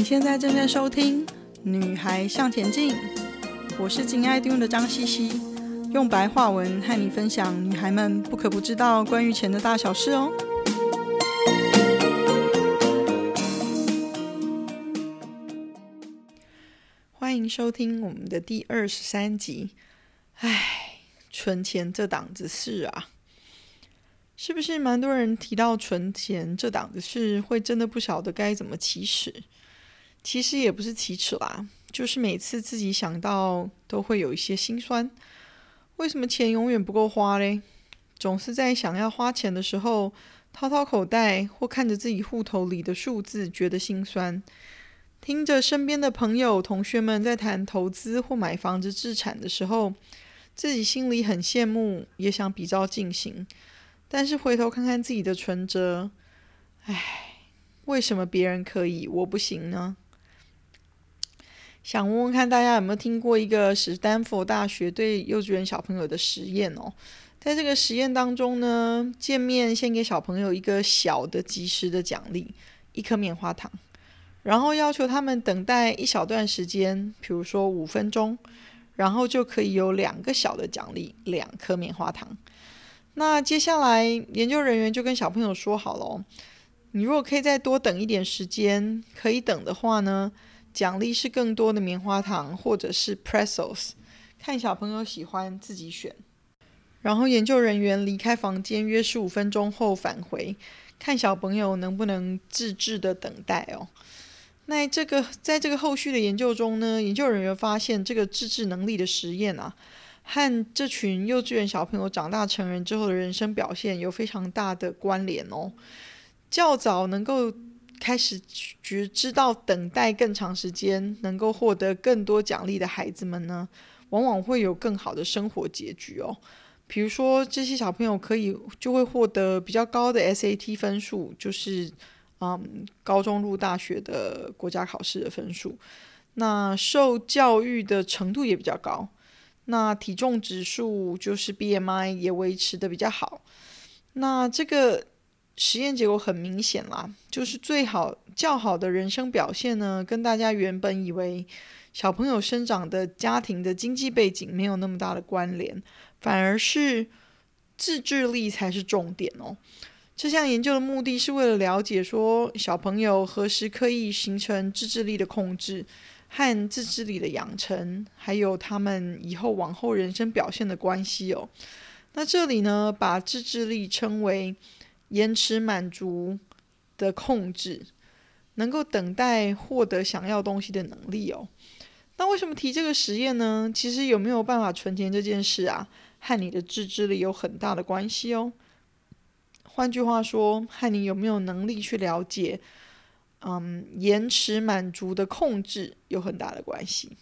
你现在正在收听《女孩向前进》，我是金爱听的张茜茜，用白话文和你分享女孩们不可不知道关于钱的大小事哦。欢迎收听我们的第二十三集。唉，存钱这档子事啊，是不是蛮多人提到存钱这档子事，会真的不晓得该怎么起始？其实也不是启齿啦，就是每次自己想到都会有一些心酸。为什么钱永远不够花嘞？总是在想要花钱的时候，掏掏口袋或看着自己户头里的数字，觉得心酸。听着身边的朋友、同学们在谈投资或买房子置产的时候，自己心里很羡慕，也想比照进行。但是回头看看自己的存折，唉，为什么别人可以，我不行呢？想问问看大家有没有听过一个史丹佛大学对幼稚园小朋友的实验哦？在这个实验当中呢，见面先给小朋友一个小的即时的奖励，一颗棉花糖，然后要求他们等待一小段时间，比如说五分钟，然后就可以有两个小的奖励，两颗棉花糖。那接下来研究人员就跟小朋友说好了哦，你如果可以再多等一点时间，可以等的话呢，奖励是更多的棉花糖，或者是 pretzels，看小朋友喜欢自己选。然后研究人员离开房间约十五分钟后返回，看小朋友能不能自制的等待哦。那这个在这个后续的研究中呢，研究人员发现这个自制能力的实验啊，和这群幼稚园小朋友长大成人之后的人生表现有非常大的关联哦。较早能够开始觉知道等待更长时间能够获得更多奖励的孩子们呢，往往会有更好的生活结局哦。比如说，这些小朋友可以就会获得比较高的 SAT 分数，就是嗯，高中入大学的国家考试的分数。那受教育的程度也比较高。那体重指数就是 BMI 也维持的比较好。那这个。实验结果很明显啦，就是最好较好的人生表现呢，跟大家原本以为小朋友生长的家庭的经济背景没有那么大的关联，反而是自制力才是重点哦。这项研究的目的是为了了解说小朋友何时可以形成自制力的控制和自制力的养成，还有他们以后往后人生表现的关系哦。那这里呢，把自制力称为延迟满足的控制，能够等待获得想要东西的能力哦。那为什么提这个实验呢？其实有没有办法存钱这件事啊，和你的自制力有很大的关系哦。换句话说，和你有没有能力去了解，嗯，延迟满足的控制有很大的关系。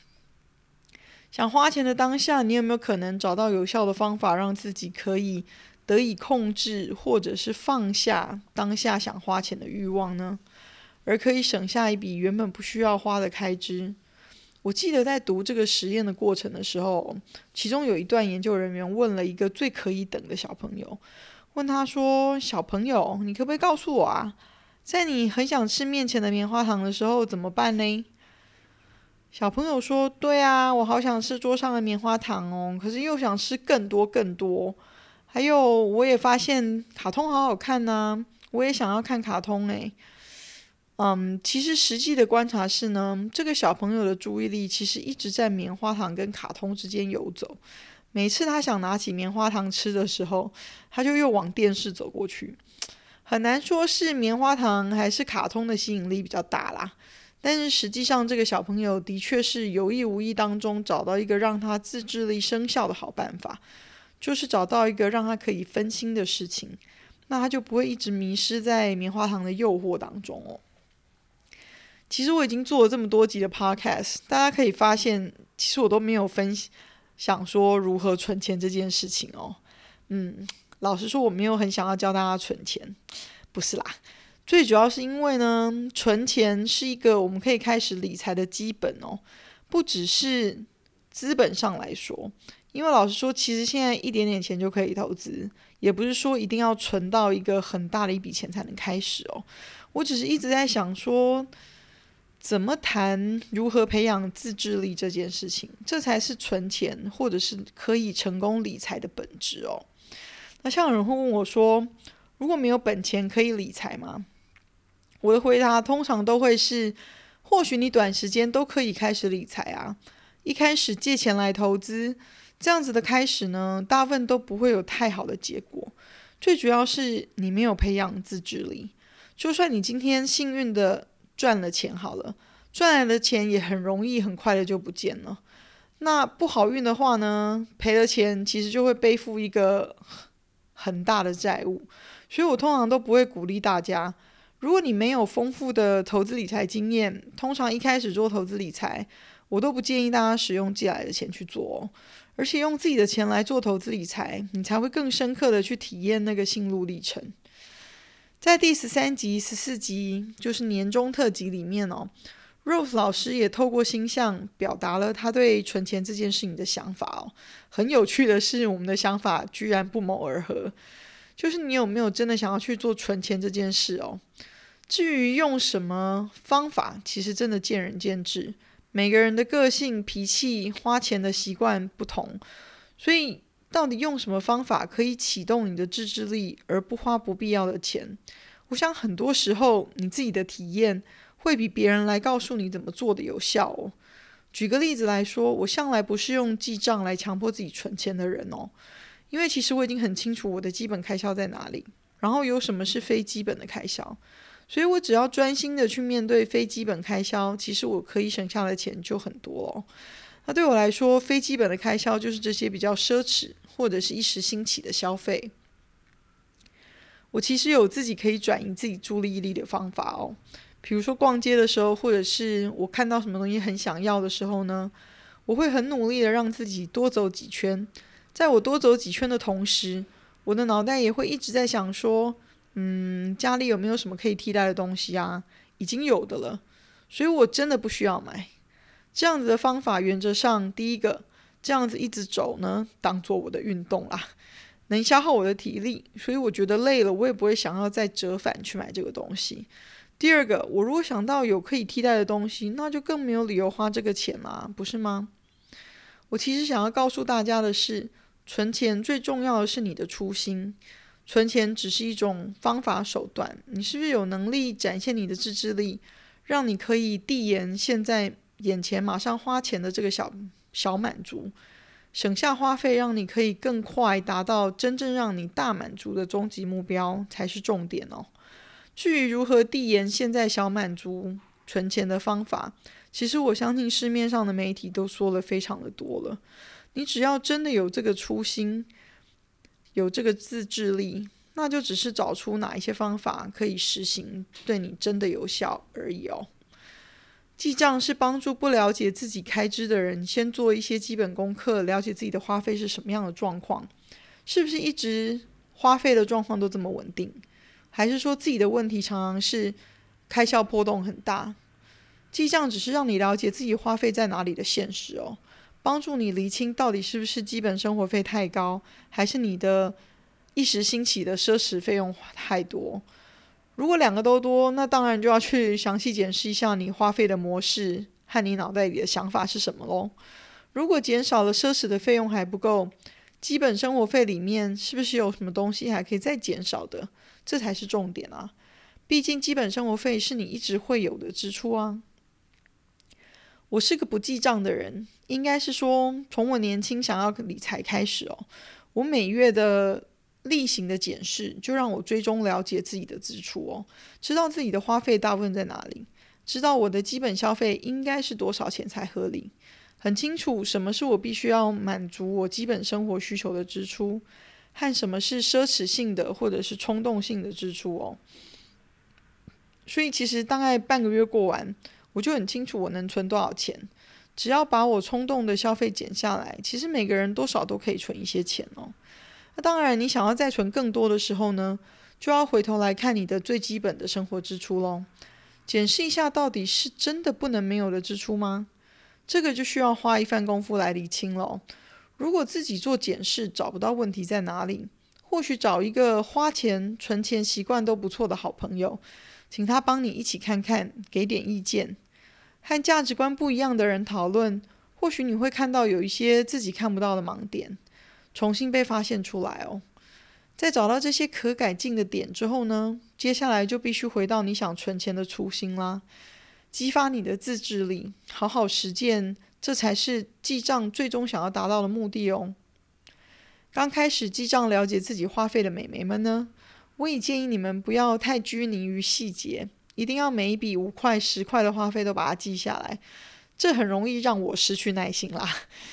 想花钱的当下，你有没有可能找到有效的方法，让自己可以得以控制，或者是放下当下想花钱的欲望呢？而可以省下一笔原本不需要花的开支。我记得在读这个实验的过程的时候，其中有一段研究人员问了一个最可以等的小朋友，问他说：“小朋友，你可不可以告诉我啊，在你很想吃面前的棉花糖的时候怎么办呢？”小朋友说：“对啊，我好想吃桌上的棉花糖哦，可是又想吃更多更多。”还有，我也发现卡通好好看呢，我也想要看卡通诶。嗯，其实实际的观察是呢，这个小朋友的注意力其实一直在棉花糖跟卡通之间游走。每次他想拿起棉花糖吃的时候，他就又往电视走过去。很难说是棉花糖还是卡通的吸引力比较大啦。但是实际上，这个小朋友的确是有意无意当中找到一个让他自制力生效的好办法。就是找到一个让他可以分心的事情，那他就不会一直迷失在棉花糖的诱惑当中哦。其实我已经做了这么多集的 podcast，大家可以发现，其实我都没有分享说如何存钱这件事情哦。嗯，老实说，我没有很想要教大家存钱，不是啦。最主要是因为呢，存钱是一个我们可以开始理财的基本哦，不只是资本上来说。因为老实说，其实现在一点点钱就可以投资，也不是说一定要存到一个很大的一笔钱才能开始哦。我只是一直在想说，怎么谈如何培养自制力这件事情，这才是存钱或者是可以成功理财的本质哦。那像有人会问我说，如果没有本钱可以理财吗？我的回答通常都会是，或许你短时间都可以开始理财啊。一开始借钱来投资，这样子的开始呢，大部分都不会有太好的结果。最主要是你没有培养自制力。就算你今天幸运的赚了钱好了，赚来的钱也很容易很快的就不见了。那不好运的话呢，赔了钱其实就会背负一个 很大的债务。所以我通常都不会鼓励大家，如果你没有丰富的投资理财经验，通常一开始做投资理财，我都不建议大家使用借来的钱去做，而且用自己的钱来做投资理财，你才会更深刻的去体验那个心路历程。在第十三集、十四集，就是年终特辑里面哦，Rose 老师也透过星象表达了他对存钱这件事情的想法哦。很有趣的是，我们的想法居然不谋而合。就是你有没有真的想要去做存钱这件事哦？至于用什么方法，其实真的见仁见智，每个人的个性、脾气、花钱的习惯不同，所以。到底用什么方法可以启动你的自制力，而不花不必要的钱？我想很多时候你自己的体验会比别人来告诉你怎么做的有效哦。举个例子来说，我向来不是用记账来强迫自己存钱的人哦，因为其实我已经很清楚我的基本开销在哪里，然后有什么是非基本的开销，所以我只要专心的去面对非基本开销，其实我可以省下的钱就很多哦。那对我来说，非基本的开销就是这些比较奢侈或者是一时兴起的消费。我其实有自己可以转移自己注意力的方法哦，比如说逛街的时候，或者是我看到什么东西很想要的时候呢，我会很努力的让自己多走几圈。在我多走几圈的同时，我的脑袋也会一直在想说，嗯，家里有没有什么可以替代的东西啊？已经有的了，所以我真的不需要买。这样子的方法，原则上，第一个，这样子一直走呢，当做我的运动啦，能消耗我的体力，所以我觉得累了，我也不会想要再折返去买这个东西。第二个，我如果想到有可以替代的东西，那就更没有理由花这个钱啦，不是吗？我其实想要告诉大家的是，存钱最重要的是你的初心，存钱只是一种方法手段，你是不是有能力展现你的自制力，让你可以递延现在。眼前马上花钱的这个小小满足，省下花费，让你可以更快达到真正让你大满足的终极目标才是重点哦。至于如何递延现在小满足存钱的方法，其实我相信市面上的媒体都说了非常的多了。你只要真的有这个初心，有这个自制力，那就只是找出哪一些方法可以实行，对你真的有效而已哦。记账是帮助不了解自己开支的人先做一些基本功课，了解自己的花费是什么样的状况，是不是一直花费的状况都这么稳定，还是说自己的问题常常是开销波动很大？记账只是让你了解自己花费在哪里的现实哦，帮助你厘清到底是不是基本生活费太高，还是你的一时兴起的奢侈费用太多。如果两个都多，那当然就要去详细检视一下你花费的模式和你脑袋里的想法是什么喽。如果减少了奢侈的费用还不够，基本生活费里面是不是有什么东西还可以再减少的？这才是重点啊！毕竟基本生活费是你一直会有的支出啊。我是个不记账的人，应该是说从我年轻想要理财开始哦，我每月的。例行的检视，就让我追踪了解自己的支出哦，知道自己的花费大部分在哪里，知道我的基本消费应该是多少钱才合理，很清楚什么是我必须要满足我基本生活需求的支出，和什么是奢侈性的或者是冲动性的支出哦。所以其实大概半个月过完，我就很清楚我能存多少钱，只要把我冲动的消费减下来，其实每个人多少都可以存一些钱哦。那当然，你想要再存更多的时候呢，就要回头来看你的最基本的生活支出喽，检视一下到底是真的不能没有的支出吗？这个就需要花一番功夫来理清喽。如果自己做检视找不到问题在哪里，或许找一个花钱存钱习惯都不错的好朋友，请他帮你一起看看，给点意见。和价值观不一样的人讨论，或许你会看到有一些自己看不到的盲点，重新被发现出来哦。在找到这些可改进的点之后呢，接下来就必须回到你想存钱的初心啦，激发你的自制力，好好实践，这才是记账最终想要达到的目的哦。刚开始记账了解自己花费的美眉们呢，我也建议你们不要太拘泥于细节，一定要每一笔五块、十块的花费都把它记下来，这很容易让我失去耐心啦。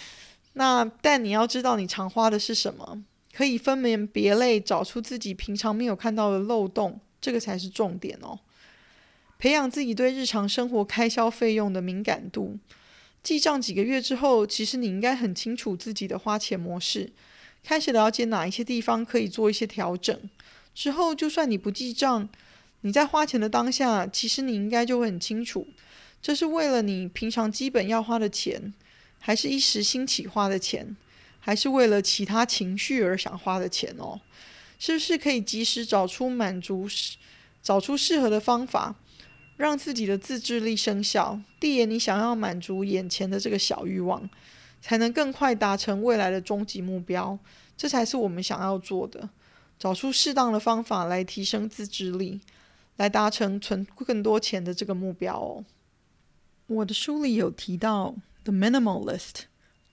那但你要知道你常花的是什么。可以分门别类，找出自己平常没有看到的漏洞，这个才是重点哦。培养自己对日常生活开销费用的敏感度，记账几个月之后，其实你应该很清楚自己的花钱模式，开始了解哪一些地方可以做一些调整。之后，就算你不记账，你在花钱的当下，其实你应该就会很清楚，这是为了你平常基本要花的钱，还是一时兴起花的钱。还是为了其他情绪而想花的钱哦，是不是可以及时找出满足，找出适合的方法，让自己的自制力生效，递延你想要满足眼前的这个小欲望，才能更快达成未来的终极目标。这才是我们想要做的，找出适当的方法来提升自制力，来达成存更多钱的这个目标哦。我的书里有提到 The Minimalist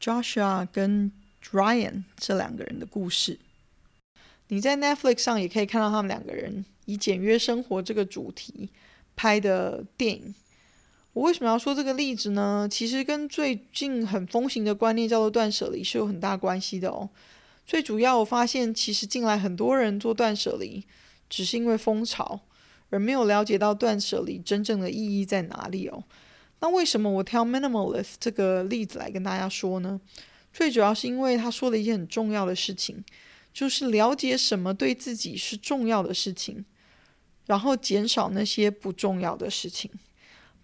Joshua 跟 Ryan 这两个人的故事，你在 Netflix 上也可以看到他们两个人以简约生活这个主题拍的电影。我为什么要说这个例子呢？其实跟最近很风行的观念叫做断舍离是有很大关系的哦。最主要，我发现其实近来很多人做断舍离，只是因为风潮，而没有了解到断舍离真正的意义在哪里哦。那为什么我挑 Minimalist 这个例子来跟大家说呢？最主要是因为他说了一件很重要的事情，就是了解什么对自己是重要的事情，然后减少那些不重要的事情，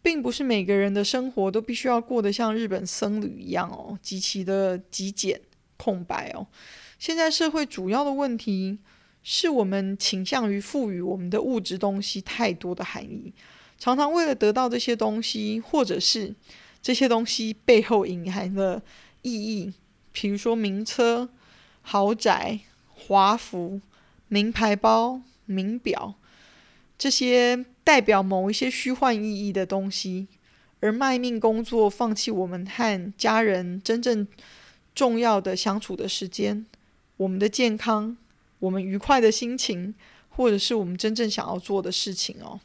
并不是每个人的生活都必须要过得像日本僧侣一样哦，极其的极简空白哦。现在社会主要的问题是我们倾向于赋予我们的物质东西太多的含义，常常为了得到这些东西，或者是这些东西背后隐含的。意义，比如说名车、豪宅、华服、名牌包、名表，这些代表某一些虚幻意义的东西，而卖命工作，放弃我们和家人真正重要的相处的时间，我们的健康，我们愉快的心情，或者是我们真正想要做的事情哦。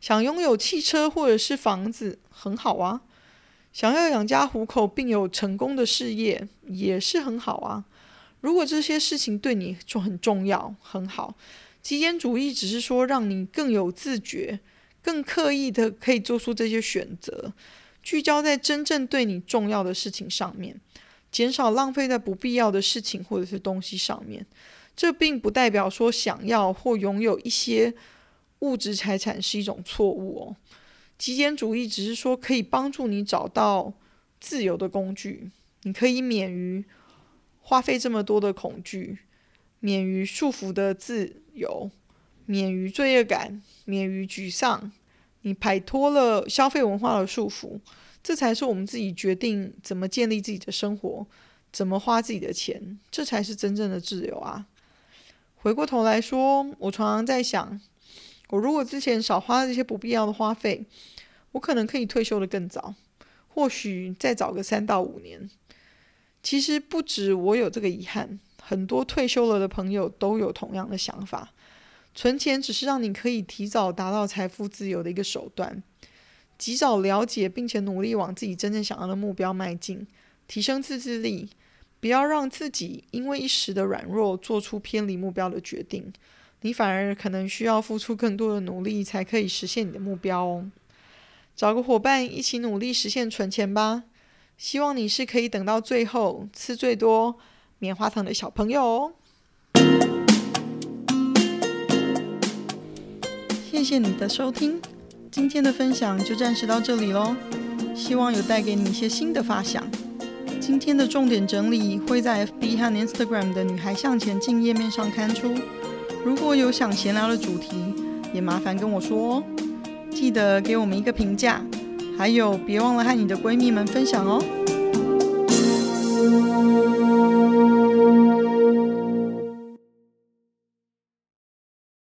想拥有汽车或者是房子，很好啊。想要养家糊口并有成功的事业也是很好啊。如果这些事情对你就很重要，很好。极简主义只是说让你更有自觉、更刻意的可以做出这些选择，聚焦在真正对你重要的事情上面，减少浪费在不必要的事情或者是东西上面。这并不代表说想要或拥有一些物质财产是一种错误哦。极简主义只是说可以帮助你找到自由的工具，你可以免于花费这么多的恐惧，免于束缚的自由，免于罪恶感，免于沮丧，你摆脱了消费文化的束缚，这才是我们自己决定怎么建立自己的生活，怎么花自己的钱，这才是真正的自由啊！回过头来说，我常常在想。我如果之前少花这些不必要的花费，我可能可以退休得更早，或许再早个三到五年。其实不止我有这个遗憾，很多退休了的朋友都有同样的想法。存钱只是让你可以提早达到财富自由的一个手段，及早了解并且努力往自己真正想要的目标迈进，提升自制力，不要让自己因为一时的软弱做出偏离目标的决定。你反而可能需要付出更多的努力，才可以实现你的目标哦。找个伙伴一起努力实现存钱吧。希望你是可以等到最后吃最多棉花糖的小朋友哦。谢谢你的收听，今天的分享就暂时到这里喽。希望有带给你一些新的发想。今天的重点整理会在 FB 和 Instagram 的女孩向前进页面上刊出。如果有想闲聊的主题，也麻烦跟我说哦。记得给我们一个评价，还有别忘了和你的闺蜜们分享哦。